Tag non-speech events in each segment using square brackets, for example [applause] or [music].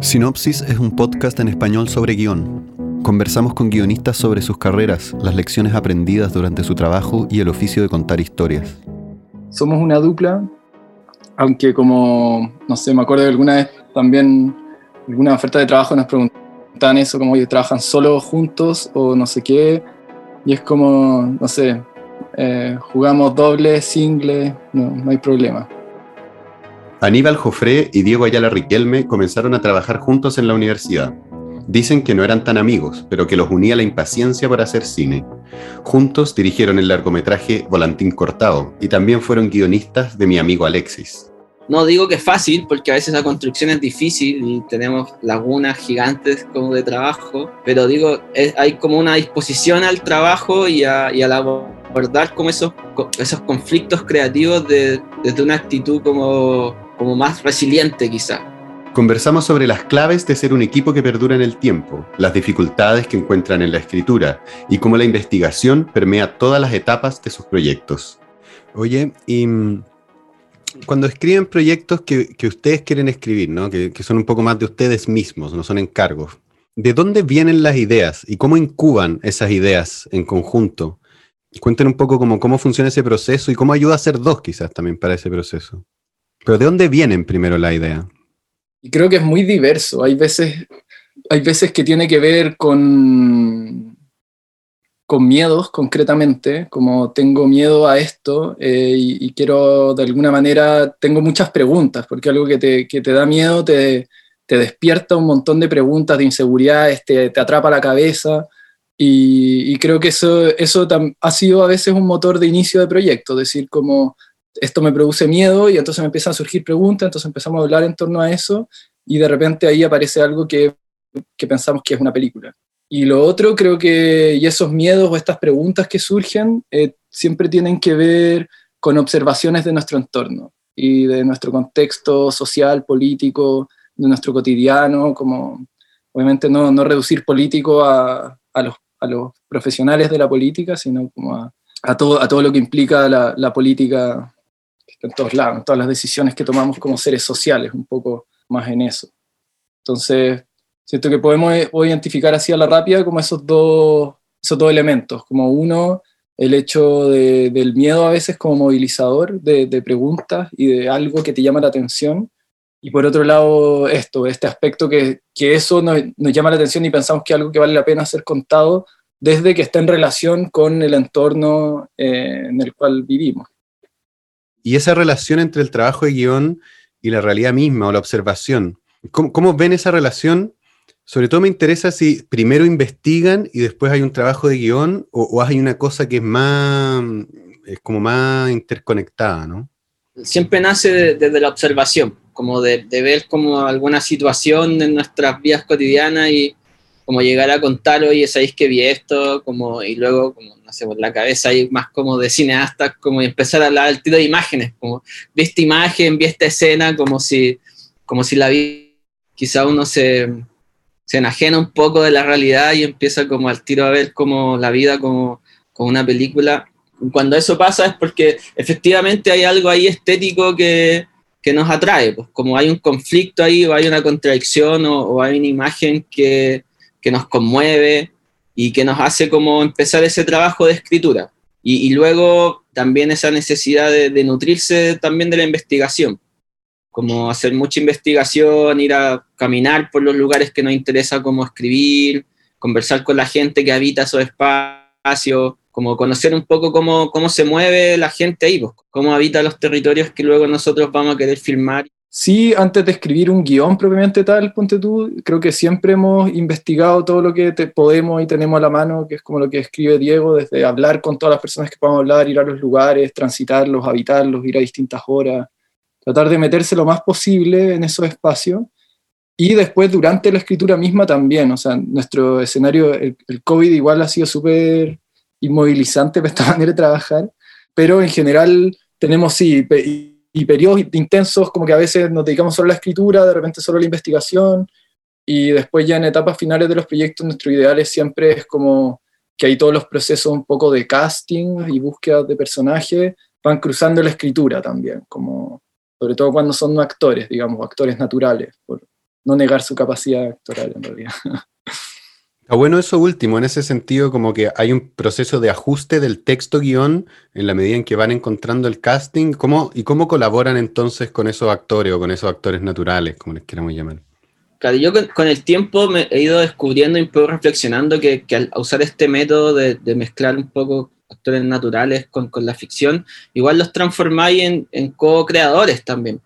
Sinopsis es un podcast en español sobre guion. Conversamos con guionistas sobre sus carreras, las lecciones aprendidas durante su trabajo y el oficio de contar historias. Somos una dupla, aunque como, no sé, me acuerdo que alguna vez también, alguna oferta de trabajo nos preguntaban eso, como, oye, ¿trabajan solo juntos o no sé qué? Y es como, no sé, eh, jugamos doble, single, no, no hay problema. Aníbal Jofré y Diego Ayala Riquelme comenzaron a trabajar juntos en la universidad. Dicen que no eran tan amigos, pero que los unía la impaciencia por hacer cine. Juntos dirigieron el largometraje Volantín Cortado y también fueron guionistas de Mi amigo Alexis. No digo que es fácil, porque a veces la construcción es difícil y tenemos lagunas gigantes como de trabajo, pero digo, hay como una disposición al trabajo y a, y a abordar como esos, esos conflictos creativos desde una actitud como como más resiliente quizá. Conversamos sobre las claves de ser un equipo que perdura en el tiempo, las dificultades que encuentran en la escritura y cómo la investigación permea todas las etapas de sus proyectos. Oye, y mm, cuando escriben proyectos que, ustedes quieren escribir, ¿no? que, son un poco más de ustedes mismos, no son encargos, ¿de dónde vienen las ideas y cómo incuban esas ideas en conjunto? Cuenten un poco cómo, cómo funciona ese proceso y cómo ayuda a ser dos quizás también para ese proceso. Pero ¿de dónde vienen primero la idea? Y creo que es muy diverso. Hay veces, hay veces que tiene que ver con, con miedos concretamente, como tengo miedo a esto eh, y, quiero de alguna manera, tengo muchas preguntas, porque algo que te, que te da miedo te, te, despierta un montón de preguntas, de inseguridades, te, te atrapa la cabeza. Y, y, creo que eso, eso ha sido a veces un motor de inicio de proyecto, decir como esto me produce miedo y entonces me empiezan a surgir preguntas, entonces empezamos a hablar en torno a eso y de repente ahí aparece algo que, que pensamos que es una película. Y lo otro creo que, y esos miedos o estas preguntas que surgen, eh, siempre tienen que ver con observaciones de nuestro entorno y de nuestro contexto social, político, de nuestro cotidiano, como obviamente no, no reducir político a, a, los, a, los, profesionales de la política, sino como a, todo, a todo lo que implica la política en todos lados, en todas las decisiones que tomamos como seres sociales, un poco más en eso. Entonces, siento que podemos eh, identificar así a la rápida como esos dos, esos dos elementos, como uno, el hecho del miedo a veces como movilizador de, preguntas y de algo que te llama la atención, y por otro lado esto, este aspecto que, que eso nos, nos, llama la atención y pensamos que es algo que vale la pena ser contado desde que está en relación con el entorno eh, en el cual vivimos. Y esa relación entre el trabajo de guion y la realidad misma o la observación, ¿cómo, ven esa relación? Sobre todo me interesa si primero investigan y después hay un trabajo de guion o, hay una cosa que es más, es como más interconectada, ¿no? Siempre nace desde la observación, como de, de, ver como alguna situación en nuestras vidas cotidianas y como llegar a contar, oye, ¿sabéis que vi esto? Como, y luego, como, no por la cabeza hay más como de cineastas, como empezar a hablar al tiro de imágenes, como vi esta imagen, vi esta escena, como si, como si la vi, quizá uno se, se enajena un poco de la realidad y empieza como al tiro a ver como la vida como, como una película. Cuando eso pasa es porque efectivamente hay algo ahí estético que, que nos atrae, pues como hay un conflicto ahí o hay una contradicción o, o hay una imagen que, que nos conmueve y que nos hace como empezar ese trabajo de escritura. Y, luego también esa necesidad de, nutrirse también de la investigación, como hacer mucha investigación, ir a caminar por los lugares que nos interesa como escribir, conversar con la gente que habita esos espacios, como conocer un poco cómo, cómo se mueve la gente ahí, pues, cómo habita los territorios que luego nosotros vamos a querer filmar. Sí, antes de escribir un guion propiamente tal, ponte tú, creo que siempre hemos investigado todo lo que podemos y tenemos a la mano, que es como lo que escribe Diego, desde hablar con todas las personas que podamos hablar, ir a los lugares, transitarlos, habitarlos, ir a distintas horas, tratar de meterse lo más posible en esos espacios. Y después, durante la escritura misma también, o sea, nuestro escenario, el, el COVID igual ha sido súper inmovilizante [laughs] para esta manera de trabajar, pero en general tenemos, sí, y periodos intensos, como que a veces nos dedicamos solo a la escritura, de repente solo a la investigación, y después ya en etapas finales de los proyectos nuestro ideal es siempre es como que hay todos los procesos un poco de casting y búsqueda de personajes van cruzando la escritura también, como sobre todo cuando son actores, digamos, actores naturales, por no negar su capacidad actoral en realidad. [laughs] Está bueno eso último, en ese sentido como que hay un proceso de ajuste del texto guion en la medida en que van encontrando el casting, ¿cómo, y cómo colaboran entonces con esos actores o con esos actores naturales, como les queramos llamar. Claro, yo con, el tiempo me he ido descubriendo y un poco reflexionando que, al usar este método de, mezclar un poco actores naturales con, la ficción, igual los transformáis en, en co-creadores también.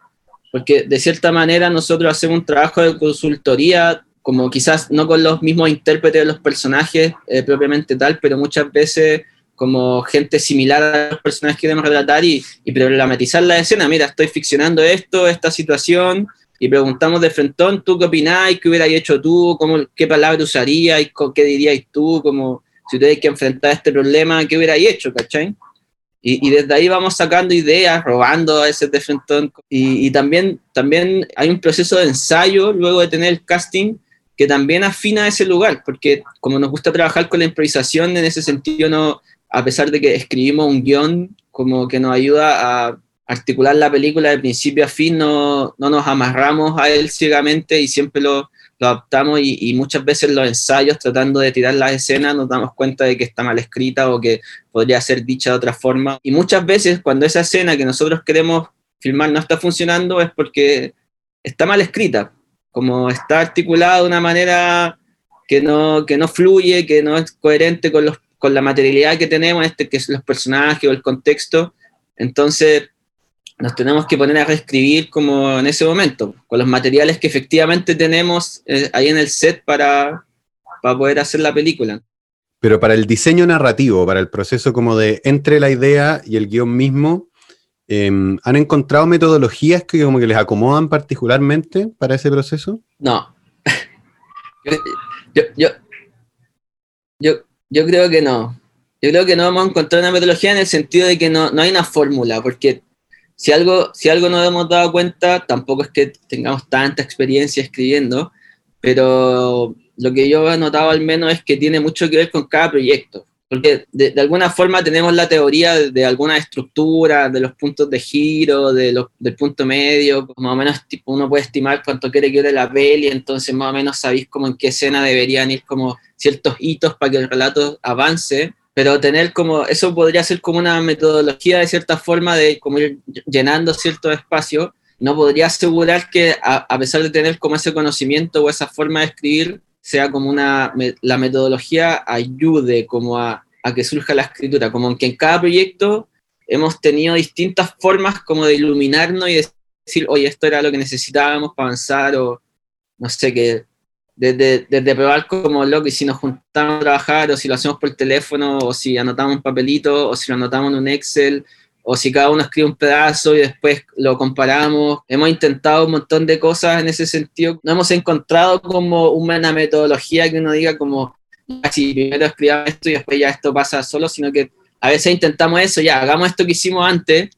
Porque de cierta manera nosotros hacemos un trabajo de consultoría como quizás no con los mismos intérpretes de los personajes eh, propiamente tal, pero muchas veces como gente similar a los personajes que queremos relatar y, y problematizar la escena. Mira, estoy ficcionando esto, esta situación, y preguntamos de frentón, ¿tú qué opinás? ¿Qué hubieras hecho tú? ¿Cómo, ¿Qué palabra usarías? ¿Qué dirías tú? Como, si tuvierais que enfrentar este problema, ¿qué hubierais hecho? ¿Cachai? Y, y, desde ahí vamos sacando ideas, robando a ese de. Y, y, también, también hay un proceso de ensayo luego de tener el casting que también afina ese lugar, porque como nos gusta trabajar con la improvisación, en ese sentido, no, a pesar de que escribimos un guion como que nos ayuda a articular la película de principio a fin, no, no nos amarramos a él ciegamente y siempre lo, lo adaptamos y, y, muchas veces los ensayos tratando de tirar las escenas nos damos cuenta de que está mal escrita o que podría ser dicha de otra forma. Y muchas veces cuando esa escena que nosotros queremos filmar no está funcionando es porque está mal escrita, como está articulado de una manera que no, que no fluye, que no es coherente con, los, con la materialidad que tenemos, este, que es los personajes o el contexto. Entonces, nos tenemos que poner a reescribir como en ese momento, con los materiales que efectivamente tenemos eh, ahí en el set para, para poder hacer la película. Pero para el diseño narrativo, para el proceso como de entre la idea y el guion mismo, Em, ¿Han encontrado metodologías que como que les acomodan particularmente para ese proceso? No. [laughs] yo, yo, yo, yo, creo que no. Yo creo que no hemos encontrado una metodología en el sentido de que no, no hay una fórmula, porque si algo, si algo nos hemos dado cuenta, tampoco es que tengamos tanta experiencia escribiendo, pero lo que yo he notado al menos es que tiene mucho que ver con cada proyecto porque de, alguna forma tenemos la teoría de, alguna estructura, de los puntos de giro, de los, del punto medio, más o menos tipo, uno puede estimar cuánto quiere que dure la peli, entonces más o menos sabéis como en qué escena deberían ir como ciertos hitos para que el relato avance, pero tener como, eso podría ser como una metodología de cierta forma de como ir llenando ciertos espacios, no podría asegurar que a, a pesar de tener como ese conocimiento o esa forma de escribir, sea como una, la metodología ayude como a, a que surja la escritura, como que en cada proyecto hemos tenido distintas formas como de iluminarnos y decir, oye, esto era lo que necesitábamos para avanzar, o no sé, que desde, desde probar como lo que si nos juntamos a trabajar, o si lo hacemos por teléfono, o si anotamos un papelito, o si lo anotamos en un Excel, o si cada uno escribe un pedazo y después lo comparamos. Hemos intentado un montón de cosas en ese sentido. No hemos encontrado como una metodología que uno diga como, si primero escribamos esto y después ya esto pasa solo, sino que a veces intentamos eso, ya hagamos esto que hicimos antes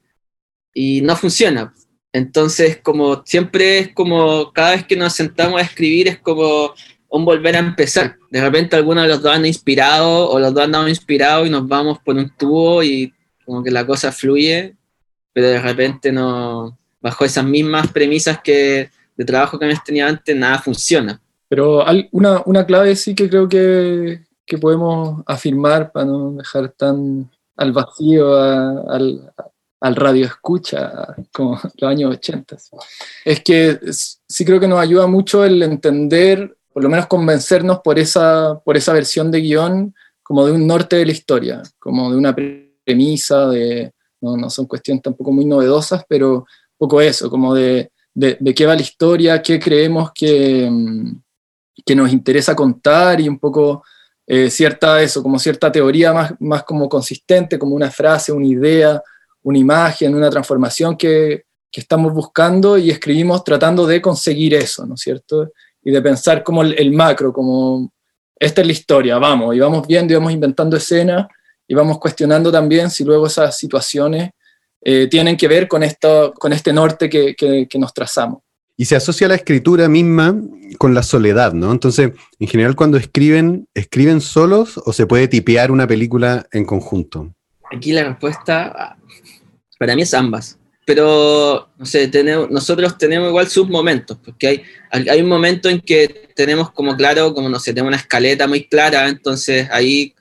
y no funciona. Entonces, como siempre es como cada vez que nos sentamos a escribir es como un volver a empezar. De repente alguno de los dos han inspirado o los dos han dado inspirado y nos vamos por un tubo y como que la cosa fluye, pero de repente no, bajo esas mismas premisas que de trabajo que me tenía antes, nada funciona. Pero una, una clave sí que creo que, que, podemos afirmar para no dejar tan al vacío al, al radio escucha como los años 80. Es que sí creo que nos ayuda mucho el entender, por lo menos convencernos por esa, por esa versión de guion como de un norte de la historia, como de una premisa, de, no, no, son cuestiones tampoco muy novedosas, pero un poco eso, como de, de, de qué va la historia, qué creemos que, que, nos interesa contar y un poco eh, cierta eso, como cierta teoría más, más como consistente, como una frase, una idea, una imagen, una transformación que, que estamos buscando y escribimos tratando de conseguir eso, ¿no es cierto? Y de pensar como el, el macro, como esta es la historia, vamos, y vamos viendo y vamos inventando escenas y vamos cuestionando también si luego esas situaciones eh, tienen que ver con, esto, con este norte que, que, que, nos trazamos. Y se asocia la escritura misma con la soledad, ¿no? Entonces, en general, cuando escriben, ¿escriben solos o se puede tipear una película en conjunto? Aquí la respuesta para mí es ambas. pero no sé, tenemos, nosotros tenemos igual sus momentos, porque hay, hay un momento en que tenemos como claro, como no sé, tenemos una escaleta muy clara, entonces ahí,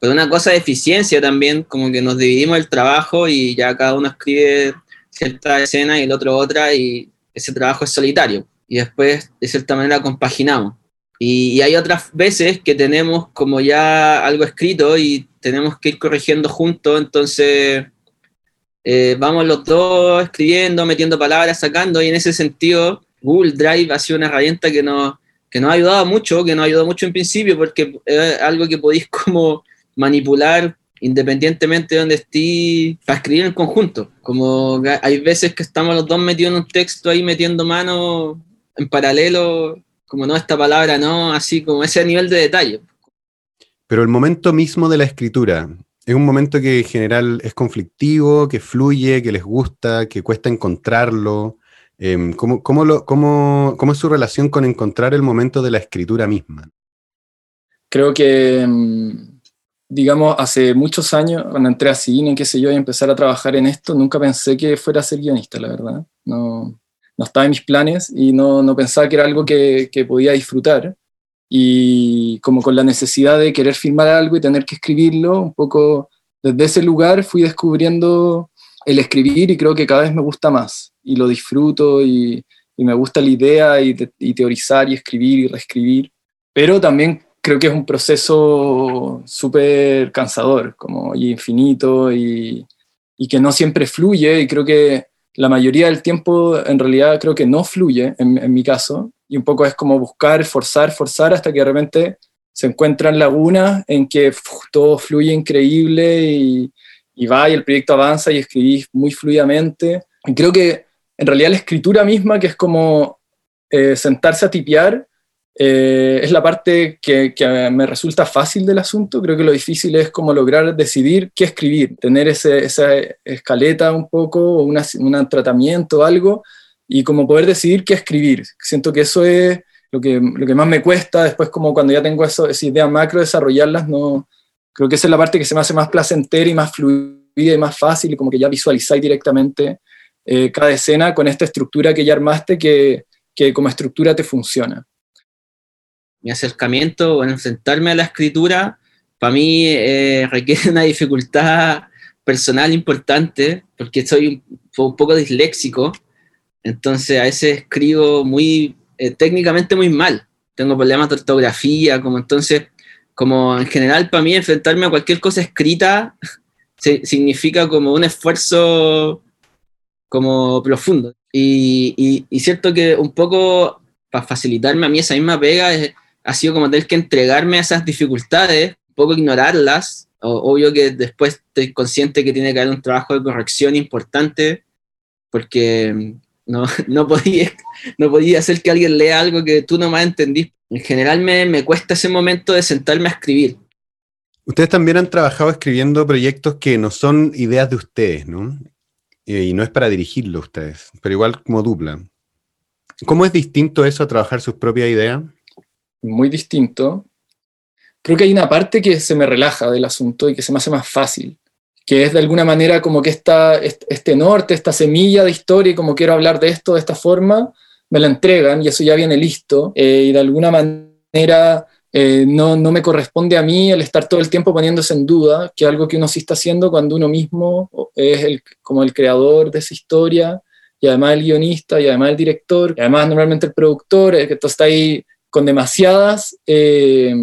pues una cosa de eficiencia también, como que nos dividimos el trabajo y ya cada uno escribe cierta escena y el otro otra, y ese trabajo es solitario, y después de cierta manera compaginamos. Y, hay otras veces que tenemos como ya algo escrito y tenemos que ir corrigiendo juntos, entonces eh, vamos los dos escribiendo, metiendo palabras, sacando, y en ese sentido Google Drive ha sido una herramienta que nos, que nos ha ayudado mucho, que nos ayudado mucho en principio, porque es algo que podéis [laughs] como manipular independientemente de donde estés para escribir en conjunto. Como hay veces que estamos los dos metidos en un texto ahí metiendo mano en paralelo, como no, esta palabra no, así como ese nivel de detalle. Pero el momento mismo de la escritura, es un momento que en general es conflictivo, que fluye, que les gusta, que cuesta encontrarlo. Em, ¿cómo, es su relación con encontrar el momento de la escritura misma? Creo que, em, digamos, hace muchos años, cuando entré a cine, qué sé yo, y empezar a trabajar en esto, nunca pensé que fuera a ser guionista, la verdad. No, no estaba en mis planes y no, no pensaba que era algo que, que podía disfrutar y como con la necesidad de querer filmar algo y tener que escribirlo, un poco desde ese lugar fui descubriendo el escribir y creo que cada vez me gusta más y lo disfruto y, me gusta la idea y, teorizar y escribir y reescribir, pero también creo que es un proceso súper cansador como, y infinito y, y que no siempre fluye y creo que la mayoría del tiempo en realidad creo que no fluye en, en mi caso y un poco es como buscar, forzar, forzar hasta que de repente se encuentran lagunas en que todo fluye increíble y, y, va y el proyecto avanza y escribís muy fluidamente. Y creo que en realidad la escritura misma, que es como eh, sentarse a tipear, eh, es la parte que, que, me resulta fácil del asunto. Creo que lo difícil es como lograr decidir qué escribir, tener esa escaleta un poco, un tratamiento, algo y como poder decidir qué escribir. Siento que eso es lo que, lo que más me cuesta, después como cuando ya tengo eso, esa idea macro, desarrollarlas, no, creo que esa es la parte que se me hace más placentera y más fluida y más fácil, y como que ya visualizáis directamente eh, cada escena con esta estructura que ya armaste que, que como estructura te funciona. Mi acercamiento, bueno, enfrentarme a la escritura, para mí eh, [laughs] requiere una dificultad personal importante, porque soy un poco disléxico, entonces a veces escribo muy eh, técnicamente muy mal. Tengo problemas de ortografía, como entonces, como en general para mí enfrentarme a cualquier cosa escrita [laughs] significa como un esfuerzo como profundo. Y, y, cierto que un poco para facilitarme a mí esa misma pega ha sido como tener que entregarme a esas dificultades, un poco ignorarlas. obvio que después estoy consciente que tiene que haber un trabajo de corrección importante, porque no, [laughs] no, podía, no podía hacer que alguien lea algo que tú nomás entendís. En general me, me cuesta ese momento de sentarme a escribir. Ustedes también han trabajado escribiendo proyectos que no son ideas de ustedes, ¿no? Eh, y no es para dirigirlo ustedes, pero igual como dupla. ¿Cómo es distinto eso a trabajar sus propias ideas? Muy distinto. Creo que hay una parte que se me relaja del asunto y que se me hace más fácil que es de alguna manera como que esta, este norte, esta semilla de historia, y como quiero hablar de esto de esta forma, me la entregan y eso ya viene listo, eh, y de alguna manera eh, no, no, me corresponde a mí el estar todo el tiempo poniéndose en duda, que algo que uno sí está haciendo cuando uno mismo es el, como el creador de esa historia, y además el guionista, y además el director, y además normalmente el productor, que está ahí con demasiadas... Eh,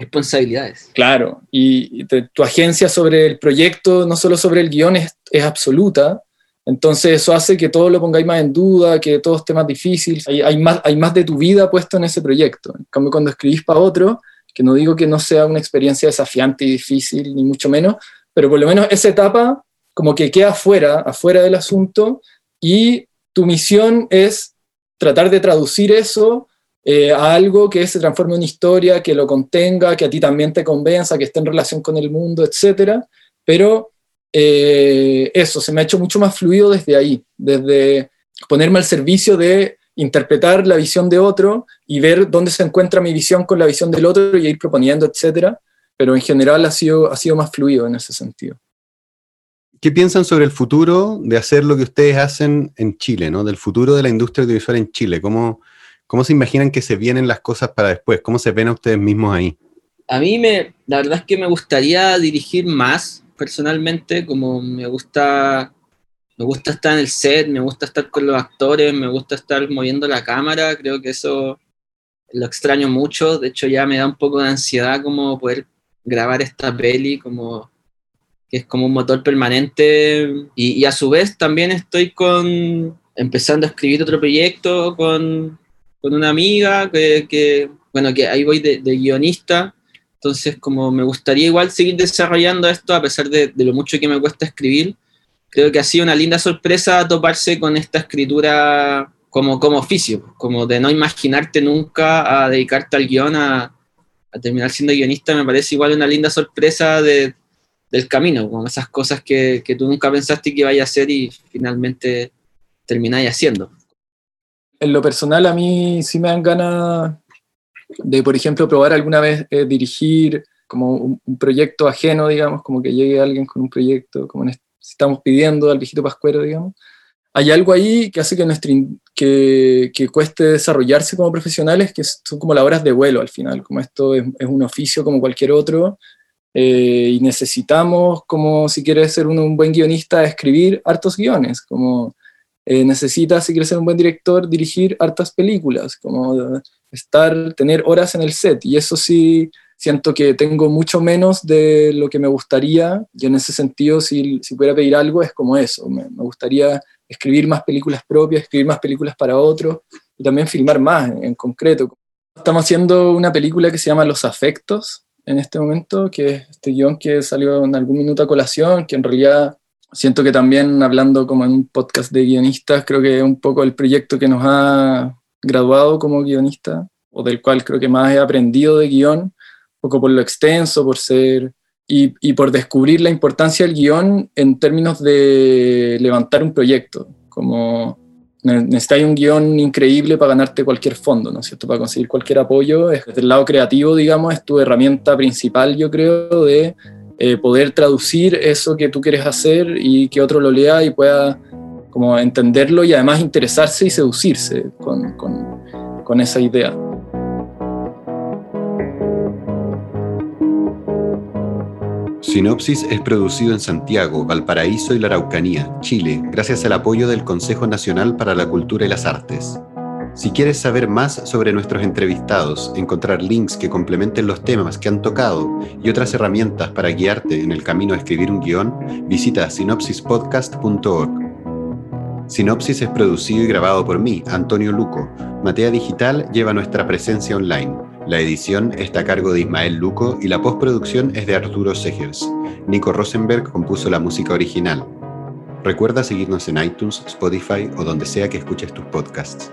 responsabilidades. Claro, y, tu agencia sobre el proyecto, no solo sobre el guion, es, absoluta. Entonces eso hace que todo lo pongáis más en duda, que todo esté más difícil. Hay, hay, más, hay más de tu vida puesto en ese proyecto. En cambio, cuando escribís para otro, que no digo que no sea una experiencia desafiante y difícil, ni mucho menos, pero por lo menos esa etapa como que queda afuera, afuera del asunto, y tu misión es tratar de traducir eso eh, a algo que se transforme en una historia, que lo contenga, que a ti también te convenza, que esté en relación con el mundo, etc. Pero eh, eso, se me ha hecho mucho más fluido desde ahí, desde ponerme al servicio de interpretar la visión de otro y ver dónde se encuentra mi visión con la visión del otro y ir proponiendo, etc. Pero en general ha sido, ha sido más fluido en ese sentido. ¿qué piensan sobre el futuro de hacer lo que ustedes hacen en Chile, ¿no? del futuro de la industria audiovisual en Chile? ¿Cómo, ¿Cómo se imaginan que se vienen las cosas para después? ¿Cómo se ven a ustedes mismos ahí? A mí me, la verdad es que me gustaría dirigir más personalmente, como me gusta, me gusta estar en el set, me gusta estar con los actores, me gusta estar moviendo la cámara, creo que eso lo extraño mucho, de hecho ya me da un poco de ansiedad como poder grabar esta peli, como que es como un motor permanente y, a su vez también estoy con empezando a escribir otro proyecto con, con una amiga que, bueno, que ahí voy de, guionista entonces, como me gustaría igual seguir desarrollando esto, a pesar de, lo mucho que me cuesta escribir, creo que ha sido una linda sorpresa toparse con esta escritura como, como oficio, como de no imaginarte nunca a dedicarte al guion, a, terminar siendo guionista, me parece igual una linda sorpresa de, del camino, como esas cosas que, que tú nunca pensaste que iba a hacer y finalmente termináis haciendo. En lo personal, a mí sí me dan ganas de, por ejemplo, probar alguna vez eh, dirigir como un, proyecto ajeno, digamos, como que llegue alguien con un proyecto, como estamos pidiendo al viejito Pascuero, digamos. Hay algo ahí que hace que, nuestro, que, que, cueste desarrollarse como profesionales, que son como las horas de vuelo al final, como esto es, un oficio como cualquier otro, eh, y necesitamos, como si quieres ser un buen guionista, escribir hartos guiones, como eh, necesitas, si quieres ser un buen director, dirigir hartas películas, como estar, tener horas en el set. Y eso sí, siento que tengo mucho menos de lo que me gustaría. Y en ese sentido, si, si pudiera pedir algo, es como eso. Me, gustaría escribir más películas propias, escribir más películas para otros y también filmar más en, concreto. Estamos haciendo una película que se llama Los Afectos en este momento, que es este guion que salió en algún minuto a colación, que en realidad siento que también hablando como en un podcast de guionistas, creo que es un poco el proyecto que nos ha graduado como guionista, o del cual creo que más he aprendido de guion, un poco por lo extenso, por ser, y, y por descubrir la importancia del guion en términos de levantar un proyecto, como necesitas un guion increíble para ganarte cualquier fondo, ¿no es cierto? Para conseguir cualquier apoyo. Desde el lado creativo, digamos, es tu herramienta principal, yo creo, de eh, poder traducir eso que tú quieres hacer y que otro lo lea y pueda como entenderlo y además interesarse y seducirse con, con, con esa idea. Sinopsis es producido en Santiago, Valparaíso y la Araucanía, Chile, gracias al apoyo del Consejo Nacional para la Cultura y las Artes. Si quieres saber más sobre nuestros entrevistados, encontrar links que complementen los temas que han tocado y otras herramientas para guiarte en el camino a escribir un guion, visita sinopsispodcast.org. Sinopsis es producido y grabado por mí, Antonio Luco. Matea Digital lleva nuestra presencia online. La edición está a cargo de Ismael Luco y la postproducción es de Arturo Segers. Nico Rosenberg compuso la música original. Recuerda seguirnos en iTunes, Spotify o donde sea que escuches tus podcasts.